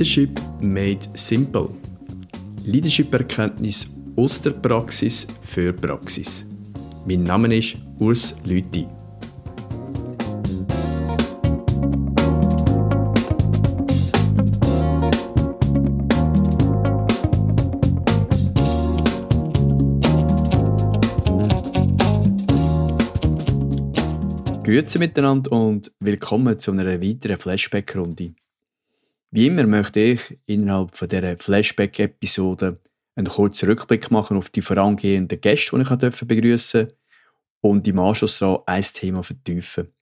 Leadership made simple. Leadership-Erkenntnis aus der Praxis für Praxis. Mein Name ist Urs Lüthi. Grüezi miteinander und willkommen zu einer weiteren Flashback-Runde. Wie immer möchte ich innerhalb von dieser Flashback-Episode einen kurzen Rückblick machen auf die vorangehenden Gäste, die ich begrüßen durfte und im Anschluss daran ein Thema vertiefen.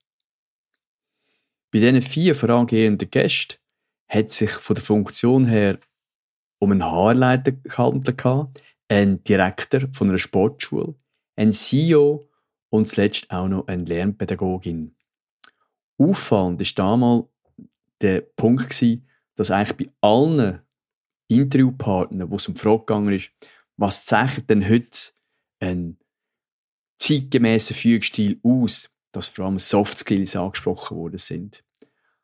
Bei diesen vier vorangehenden Gästen hat sich von der Funktion her um einen Haarleiter gehandelt, einen Direktor von einer Sportschule, einen CEO und zuletzt auch noch eine Lernpädagogin. Auffallend war damals der Punkt, dass eigentlich bei allen Interviewpartnern, wo es um die Frage gegangen ist, was zeichnet denn heute einen zeitgemäßen Führungsstil aus, dass vor allem Soft Skills angesprochen worden sind.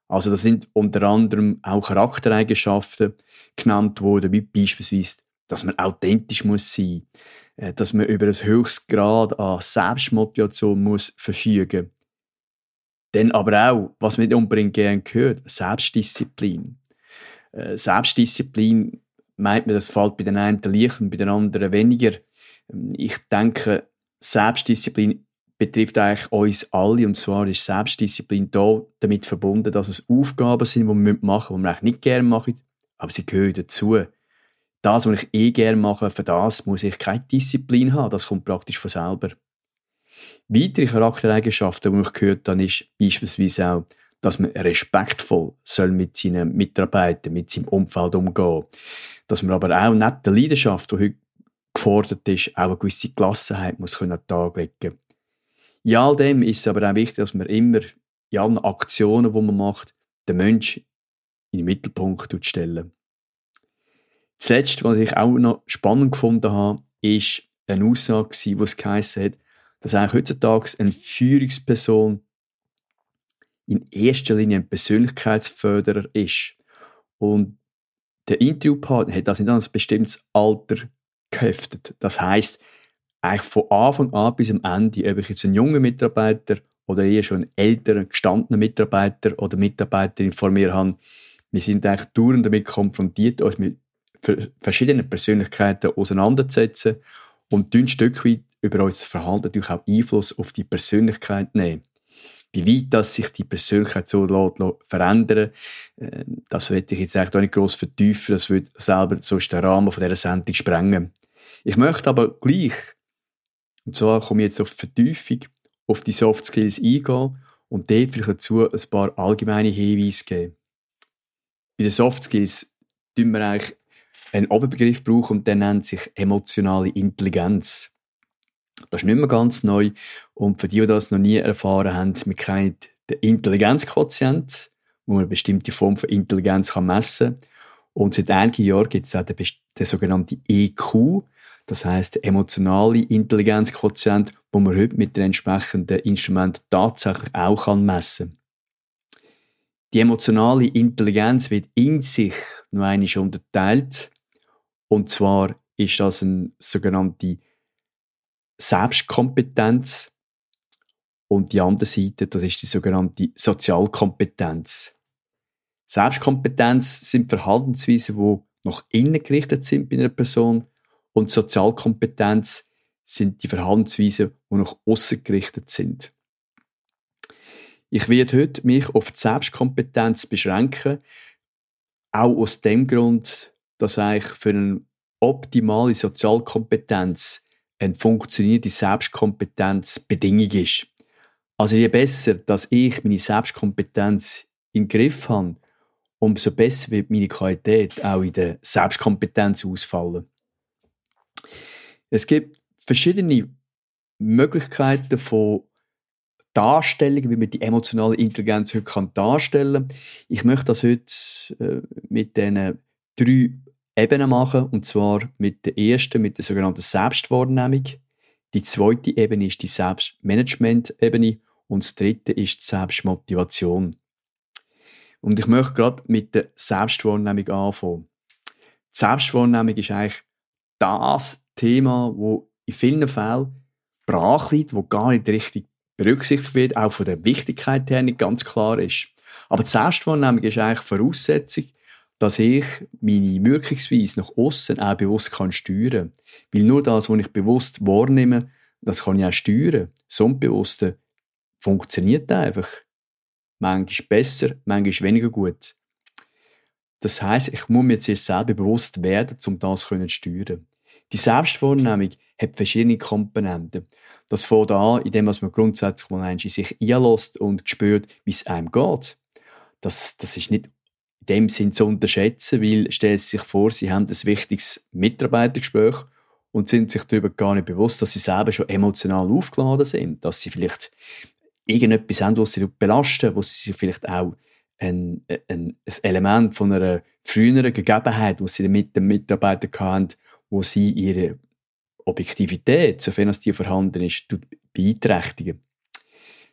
Also das sind unter anderem auch Charaktereigenschaften genannt worden, wie beispielsweise, dass man authentisch muss sein, äh, dass man über ein höchstes Grad an Selbstmotivation muss verfügen. Dann aber auch, was man unbedingt gerne gehört, Selbstdisziplin. Äh, Selbstdisziplin meint man, das fällt bei den einen leicht und bei den anderen weniger. Ähm, ich denke, Selbstdisziplin betrifft eigentlich uns alle. Und zwar ist Selbstdisziplin da damit verbunden, dass es Aufgaben sind, die wir machen, die wir eigentlich nicht gerne machen, aber sie gehören dazu. Das, was ich eh gerne mache, für das muss ich keine Disziplin haben. Das kommt praktisch von selber. Weitere Charaktereigenschaften, die ich gehört habe, ist beispielsweise auch dass man respektvoll soll mit seinen Mitarbeitern, mit seinem Umfeld umgehen. Dass man aber auch neben der Leidenschaft, die heute gefordert ist, auch eine gewisse Gelassenheit muss können Tag legen. In all dem ist es aber auch wichtig, dass man immer in allen Aktionen, die man macht, den Menschen in den Mittelpunkt stellen. Zuletzt, was ich auch noch spannend gefunden habe, ist eine Aussage, die es geheißen hat, dass eigentlich heutzutage eine Führungsperson in erster Linie ein Persönlichkeitsförderer ist. Und der Interviewpartner hat das in ein bestimmtes Alter geheftet. Das heißt, eigentlich von Anfang an bis am Ende, ob ich jetzt einen jungen Mitarbeiter oder eher schon einen älteren, gestandenen Mitarbeiter oder Mitarbeiterin vor mir habe, wir sind eigentlich dauernd damit konfrontiert, uns mit verschiedenen Persönlichkeiten auseinanderzusetzen und ein Stück weit über unser Verhalten natürlich auch Einfluss auf die Persönlichkeit nehmen wie weit das sich die Persönlichkeit so lässt, verändern äh, das werde ich jetzt eigentlich auch nicht gross vertiefen, das würde selber sonst den Rahmen von dieser Sendung sprengen. Ich möchte aber gleich, und zwar komme ich jetzt auf Vertiefung, auf die Soft Skills eingehen und dort vielleicht dazu ein paar allgemeine Hinweise geben. Bei den Soft Skills brauchen wir eigentlich einen Oberbegriff brauchen und der nennt sich emotionale Intelligenz. Das ist nicht mehr ganz neu. Und für die, die das noch nie erfahren haben, wir kennen den Intelligenzquotient, wo man eine bestimmte Form von Intelligenz messen kann. Und seit einigen Jahren gibt es auch den, den sogenannten EQ, das heißt der emotionale Intelligenzquotient, wo man heute mit den entsprechenden Instrumenten tatsächlich auch messen kann. Die emotionale Intelligenz wird in sich noch einmal unterteilt. Und zwar ist das eine sogenannte Selbstkompetenz und die andere Seite, das ist die sogenannte Sozialkompetenz. Selbstkompetenz sind Verhaltensweisen, die nach innen gerichtet sind bei einer Person und Sozialkompetenz sind die Verhaltensweisen, die nach außen gerichtet sind. Ich werde heute mich auf die Selbstkompetenz beschränken, auch aus dem Grund, dass eigentlich für eine optimale Sozialkompetenz eine funktionierende Selbstkompetenz Bedingung ist. Also je besser, dass ich meine Selbstkompetenz im Griff habe, umso besser wird meine Qualität auch in der Selbstkompetenz ausfallen. Es gibt verschiedene Möglichkeiten von Darstellungen, wie man die emotionale Intelligenz heute darstellen kann. Ich möchte das heute äh, mit diesen drei Ebenen machen, und zwar mit der ersten, mit der sogenannten Selbstwahrnehmung. Die zweite Ebene ist die Selbstmanagement-Ebene und das dritte ist die Selbstmotivation. Und ich möchte gerade mit der Selbstwahrnehmung anfangen. Die Selbstwahrnehmung ist eigentlich das Thema, wo in vielen Fällen brach liegt, wo gar nicht richtig berücksichtigt wird, auch von der Wichtigkeit her nicht ganz klar ist. Aber die Selbstwahrnehmung ist eigentlich Voraussetzung, dass ich meine Wirkungsweise nach außen auch bewusst kann steuern. Weil nur das, was ich bewusst wahrnehme, das kann ich auch steuern. Das Unbewusste funktioniert einfach. Manchmal besser, manchmal weniger gut. Das heißt, ich muss mir jetzt selber bewusst werden, um das zu steuern. Die Selbstwahrnehmung hat verschiedene Komponenten. Das fängt an, indem man grundsätzlich mal in sich einlässt und spürt, wie es einem geht. Das, das ist nicht dem Sinn zu unterschätzen, weil stellen Sie sich vor, Sie haben ein wichtiges Mitarbeitergespräch und sind sich darüber gar nicht bewusst, dass Sie selber schon emotional aufgeladen sind, dass Sie vielleicht irgendetwas haben, was Sie belasten, was Sie vielleicht auch ein, ein, ein Element von einer früheren Gegebenheit, die Sie mit dem Mitarbeiter hatten, wo Sie ihre Objektivität, sofern es die vorhanden ist, beeinträchtigen.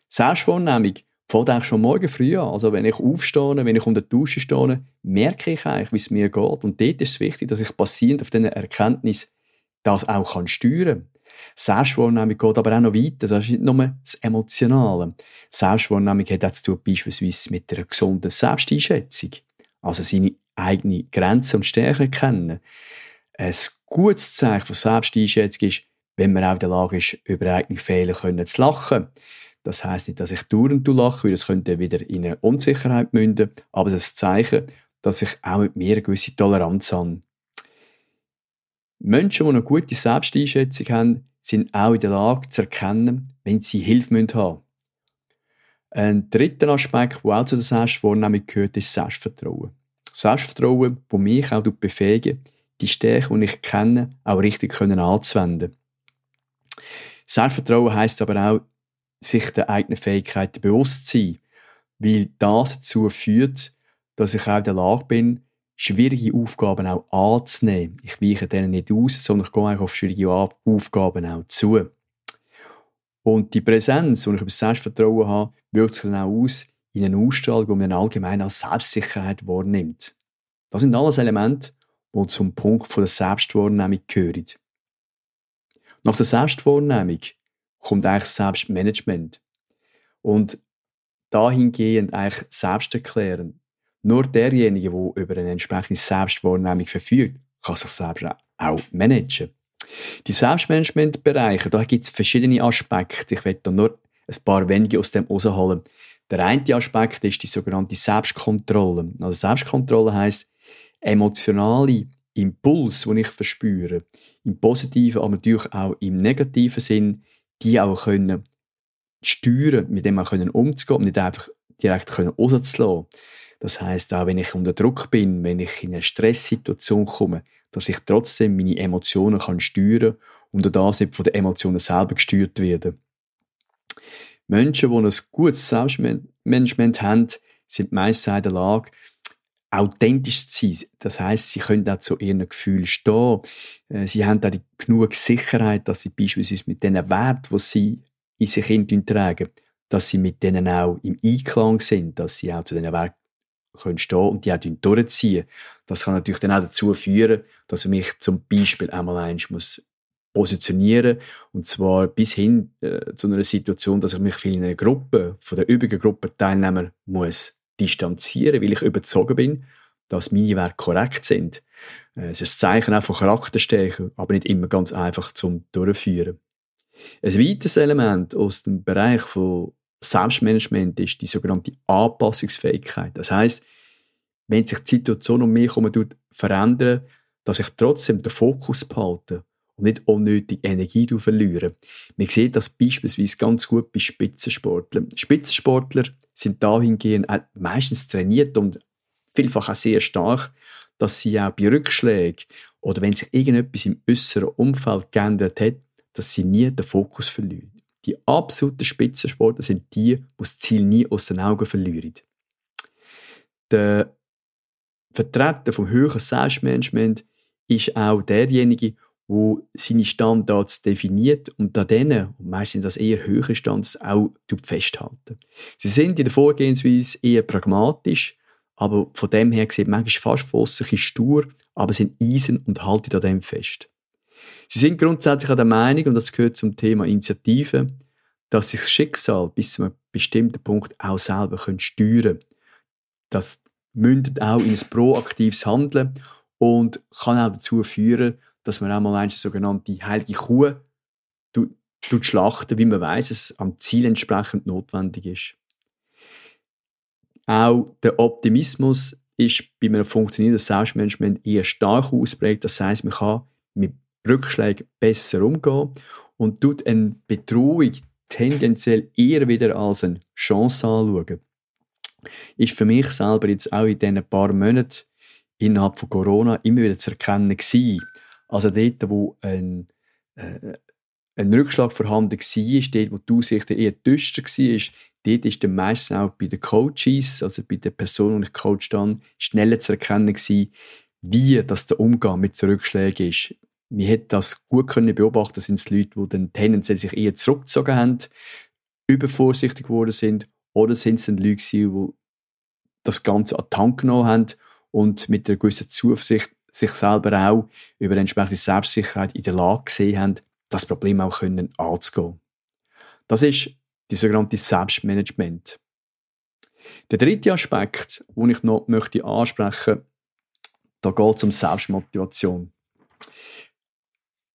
Selbstwahrnehmung fängt eigentlich schon morgen früh an. Also wenn ich aufstehe, wenn ich unter der Dusche stehe, merke ich eigentlich, wie es mir geht. Und dort ist es wichtig, dass ich basierend auf diesen Erkenntnis das auch kann steuern kann. Selbstwahrnehmung geht aber auch noch weiter. Das ist nicht nur das Emotionale. Selbstwahrnehmung hat auch zu tun, beispielsweise mit einer gesunden Selbsteinschätzung. Also seine eigenen Grenzen und Stärken kennen. Ein gutes Zeichen von Selbsteinschätzung ist, wenn man auch in der Lage ist, über eigene Fehler zu lachen. Das heißt nicht, dass ich dauernd lache, weil das könnte wieder in eine Unsicherheit münden, aber das ist ein Zeichen, dass ich auch mit mir eine gewisse Toleranz habe. Menschen, die eine gute Selbsteinschätzung haben, sind auch in der Lage zu erkennen, wenn sie Hilfe haben müssen. Ein dritter Aspekt, der auch zu der Selbstwahrnehmung gehört, ist Selbstvertrauen. Selbstvertrauen, das mich auch befähigt, die Stärke, die ich kenne, auch richtig anzuwenden. Selbstvertrauen heisst aber auch, sich der eigenen Fähigkeiten bewusst sein, weil das dazu führt, dass ich auch in der Lage bin, schwierige Aufgaben auch anzunehmen. Ich weiche denen nicht aus, sondern ich gehe einfach auf schwierige Aufgaben auch zu. Und die Präsenz, die ich über das Selbstvertrauen habe, wirkt sich dann auch aus in einer Ausstrahlung, die man allgemein als Selbstsicherheit wahrnimmt. Das sind alles Elemente, die zum Punkt der Selbstwahrnehmung gehören. Nach der Selbstwahrnehmung kommt eigentlich Selbstmanagement. Und dahingehend eigentlich selbst erklären. Nur derjenige, der über eine entsprechende Selbstwahrnehmung verfügt, kann sich selbst auch managen. Die Selbstmanagementbereiche, da gibt es verschiedene Aspekte. Ich werde da nur ein paar wenige aus dem rausholen. Der eine Aspekt ist die sogenannte Selbstkontrolle. Also Selbstkontrolle heißt emotionale Impuls, den ich verspüre, im positiven, aber natürlich auch im negativen Sinn, die auch können steuern, mit dem auch können umzugehen und nicht einfach direkt können rauszulassen. Das heißt auch, wenn ich unter Druck bin, wenn ich in eine Stresssituation komme, dass ich trotzdem meine Emotionen kann steuern und das nicht von den Emotionen selber gesteuert werden. Menschen, die ein gutes Selbstmanagement haben, sind meistens in der Lage, authentisch zu sein. Das heißt, sie können auch zu ihren Gefühlen stehen. Äh, sie haben die genug Sicherheit, dass sie beispielsweise mit den Werten, die sie in sich tragen, dass sie mit denen auch im Einklang sind, dass sie auch zu diesen Werten können stehen und die auch durchziehen. Das kann natürlich dann auch dazu führen, dass ich mich zum Beispiel einmal eins muss positionieren und zwar bis hin äh, zu einer Situation, dass ich mich viel in einer Gruppe von der übrigen Gruppenteilnehmer muss distanzieren, weil ich überzogen bin, dass meine Werte korrekt sind. Äh, es ist ein Zeichen auch von Charakterstärke, aber nicht immer ganz einfach zum Durchführen. Ein weiteres Element aus dem Bereich von Selbstmanagement ist die sogenannte Anpassungsfähigkeit. Das heißt, wenn sich die Situation um mich herum verändert, dass ich trotzdem den Fokus behalte nicht unnötig Energie verliere. Man sieht das beispielsweise ganz gut bei Spitzensportlern. Spitzensportler sind dahingehend meistens trainiert und vielfach auch sehr stark, dass sie auch bei Rückschlägen oder wenn sich irgendetwas im äußeren Umfeld geändert hat, dass sie nie den Fokus verlieren. Die absoluten Spitzensportler sind die, die das Ziel nie aus den Augen verlieren. Der Vertreter vom höheren Selbstmanagement ist auch derjenige, wo seine Standards definiert und an denen, und meistens das eher höhere Standards, auch festhalten. Sie sind in der Vorgehensweise eher pragmatisch, aber von dem her gesehen, manchmal fast von stur, aber sind eisen und halten an dem fest. Sie sind grundsätzlich an der Meinung, und das gehört zum Thema Initiative, dass sich das Schicksal bis zu einem bestimmten Punkt auch selber steuern können. Das mündet auch in ein proaktives Handeln und kann auch dazu führen, dass man auch mal eine sogenannte heilige Kuh tut schlachten, wie man weiß, es am Ziel entsprechend notwendig ist. Auch der Optimismus ist bei einem funktionierenden Selbstmanagement eher stark ausprägt. Das heißt, man kann mit Rückschlägen besser umgehen und tut eine Bedrohung tendenziell eher wieder als eine Chance anschauen. Ist für mich selber jetzt auch in diesen paar Monaten innerhalb von Corona immer wieder zu erkennen gewesen. Also dort, wo ein, äh, ein Rückschlag vorhanden war, dort, wo die Aussicht eher düster war, dort ist dann meistens auch bei den Coaches, also bei den Personen, die ich coach dann, schneller zu erkennen gewesen, wie das der Umgang mit Rückschlägen ist. Wir hätten das gut können beobachten, sind es Leute, die dann tendenziell sich eher zurückgezogen haben, übervorsichtig geworden sind, oder sind es dann Leute die das Ganze an die Hand genommen haben und mit einer gewissen Zuversicht sich selber auch über entsprechende Selbstsicherheit in der Lage gesehen haben, das Problem auch können anzugehen. Das ist die sogenannte Selbstmanagement. Der dritte Aspekt, den ich noch möchte ansprechen, da geht es um Selbstmotivation.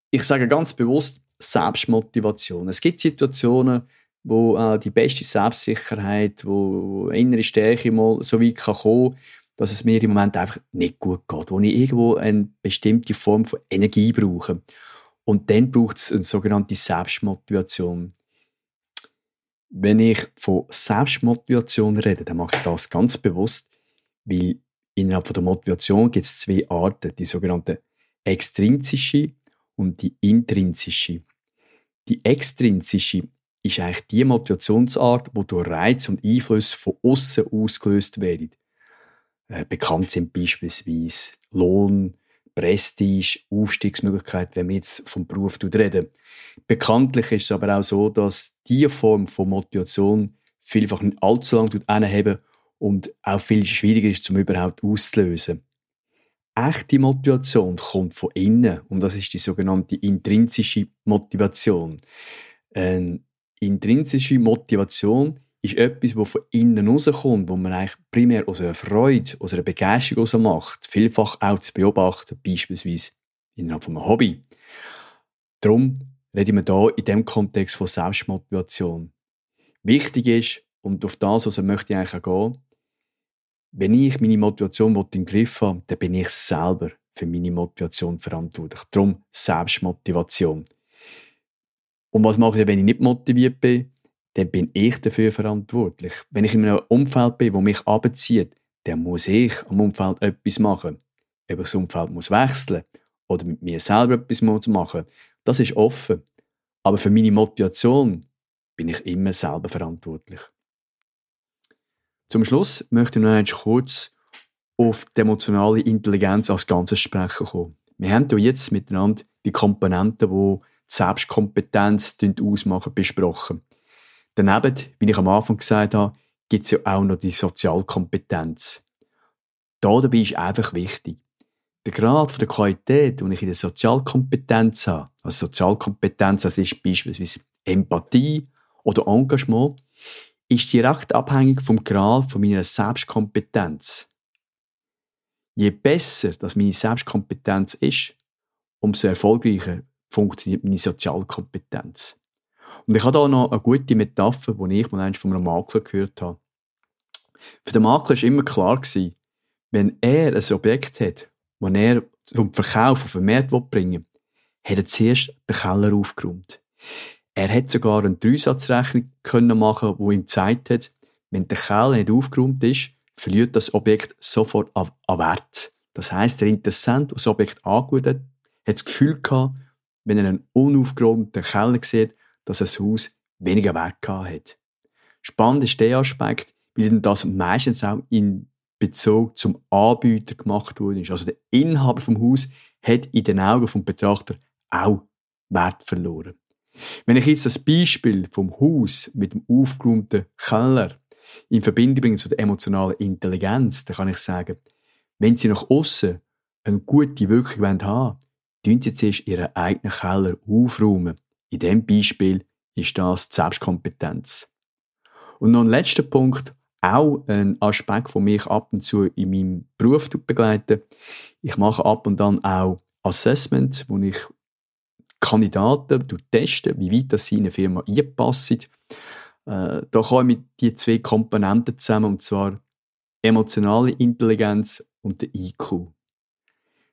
Ich sage ganz bewusst Selbstmotivation. Es gibt Situationen, wo äh, die beste Selbstsicherheit, wo innere Stärke mal so weit kann kommen, dass es mir im Moment einfach nicht gut geht, wo ich irgendwo eine bestimmte Form von Energie brauche. Und dann braucht es eine sogenannte Selbstmotivation. Wenn ich von Selbstmotivation rede, dann mache ich das ganz bewusst, weil innerhalb von der Motivation gibt es zwei Arten, die sogenannte extrinsische und die intrinsische. Die extrinsische ist eigentlich die Motivationsart, wo durch Reiz und Einfluss von außen ausgelöst werden. Äh, bekannt sind beispielsweise Lohn, Prestige, Aufstiegsmöglichkeit, wenn wir jetzt vom Beruf reden. Bekanntlich ist es aber auch so, dass diese Form von Motivation vielfach nicht allzu lange anheben und auch viel schwieriger ist, zum überhaupt auszulösen. Echte Motivation kommt von innen und das ist die sogenannte intrinsische Motivation. Eine intrinsische Motivation ist etwas, das von innen rauskommt, wo man eigentlich primär aus einer Freude, aus einer Begeisterung macht. Vielfach auch zu beobachten, beispielsweise innerhalb von einem Hobby. Darum reden wir hier in dem Kontext von Selbstmotivation. Wichtig ist, und auf das also möchte ich eigentlich auch gehen, wenn ich meine Motivation den Griff habe, dann bin ich selber für meine Motivation verantwortlich. Darum Selbstmotivation. Und was mache ich, wenn ich nicht motiviert bin? Dann bin ich dafür verantwortlich. Wenn ich in einem Umfeld bin, wo mich abzieht, dann muss ich am Umfeld etwas machen. Ob ich das Umfeld muss wechseln oder mit mir selber etwas muss machen das ist offen. Aber für meine Motivation bin ich immer selber verantwortlich. Zum Schluss möchte ich noch einmal kurz auf die emotionale Intelligenz als Ganzes sprechen kommen. Wir haben hier jetzt miteinander die Komponenten, die die Selbstkompetenz ausmachen, besprochen. Daneben, wie ich am Anfang gesagt habe, gibt es ja auch noch die Sozialkompetenz. Da dabei ist einfach wichtig. Der Grad der Qualität, die ich in der Sozialkompetenz habe, also Sozialkompetenz, das ist beispielsweise Empathie oder Engagement, ist direkt abhängig vom Grad von meiner Selbstkompetenz. Je besser das meine Selbstkompetenz ist, umso erfolgreicher funktioniert meine Sozialkompetenz. Und ich habe da noch eine gute Metapher, die ich mal von einem Makler gehört habe. Für den Makler war immer klar, gewesen, wenn er ein Objekt hat, das er zum Verkauf auf den Markt bringen will, hat er zuerst den Keller aufgeräumt. Er hat sogar eine Dreisatzrechnung können machen, die ihm gezeigt hat, wenn der Keller nicht aufgeräumt ist, verliert das Objekt sofort an, Wert. Das heisst, der Interessent, der das Objekt angeschaut hat, hat das Gefühl gehabt, wenn er einen unaufgeräumten Keller sieht, dass das Haus weniger Wert hat. Spannend ist der Aspekt, weil das meistens auch in Bezug zum Anbieter gemacht wurde. Also der Inhaber vom Haus hat in den Augen vom Betrachter auch Wert verloren. Wenn ich jetzt das Beispiel vom Haus mit dem aufgeräumten Keller in Verbindung bringen zu der emotionalen Intelligenz, dann kann ich sagen, wenn Sie nach außen eine gute Wirkung haben wollen, tun Sie zuerst Ihren eigenen Keller aufräumen. In diesem Beispiel ist das die Selbstkompetenz. Und noch ein letzter Punkt, auch ein Aspekt, der mich ab und zu in meinem Beruf begleitet. Ich mache ab und an auch Assessments, wo ich Kandidaten testen, wie weit das sie in eine Firma einpassen. Äh, da komme ich mit die zwei Komponenten zusammen, und zwar emotionale Intelligenz und der IQ.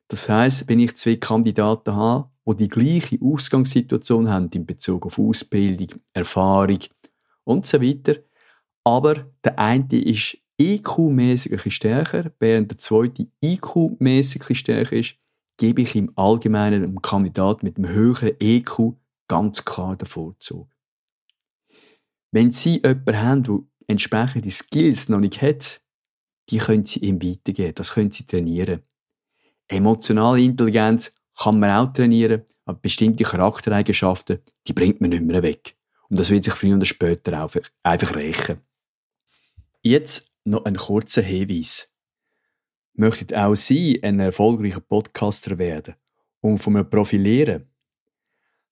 Das heißt, wenn ich zwei Kandidaten habe, die die gleiche Ausgangssituation haben in Bezug auf Ausbildung, Erfahrung und so weiter, aber der eine ist IQ-mäßig stärker, während der zweite IQ-mäßig stärker ist, gebe ich im Allgemeinen einem Kandidat mit einem höheren EQ ganz klar den Vorzug. Wenn Sie jemanden haben, der entsprechende Skills noch nicht hat, die können Sie ihm weitergeben, das können Sie trainieren. Emotionale Intelligenz kann man auch trainieren, aber bestimmte Charaktereigenschaften, die bringt man nicht mehr weg. Und das wird sich früher oder später einfach, einfach rächen. Jetzt noch ein kurzer Hinweis. Möchtet auch Sie ein erfolgreicher Podcaster werden und von mir profilieren?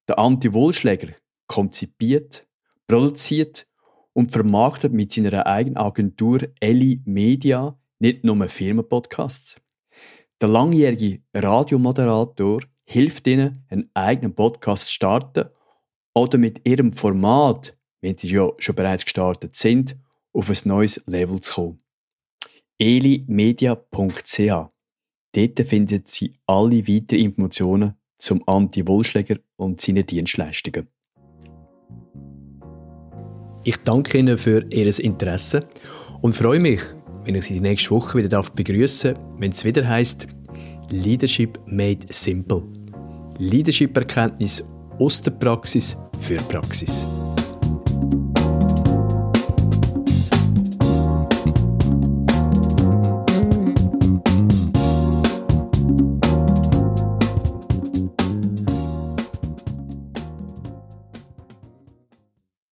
Der Anti-Wohlschläger konzipiert, produziert und vermarktet mit seiner eigenen Agentur Ellie Media nicht nur Firmenpodcasts. Der langjährige Radiomoderator hilft Ihnen, einen eigenen Podcast zu starten oder mit Ihrem Format, wenn Sie ja schon bereits gestartet sind, auf ein neues Level zu kommen elimedia.ch. Dort finden Sie alle weiteren Informationen zum Anti-Wohlschläger und seinen Dienstleistungen. Ich danke Ihnen für Ihr Interesse und freue mich, wenn ich Sie nächste Woche wieder begrüßen darf, wenn es wieder heißt Leadership Made Simple. Leadership-Erkenntnis aus der Praxis für Praxis.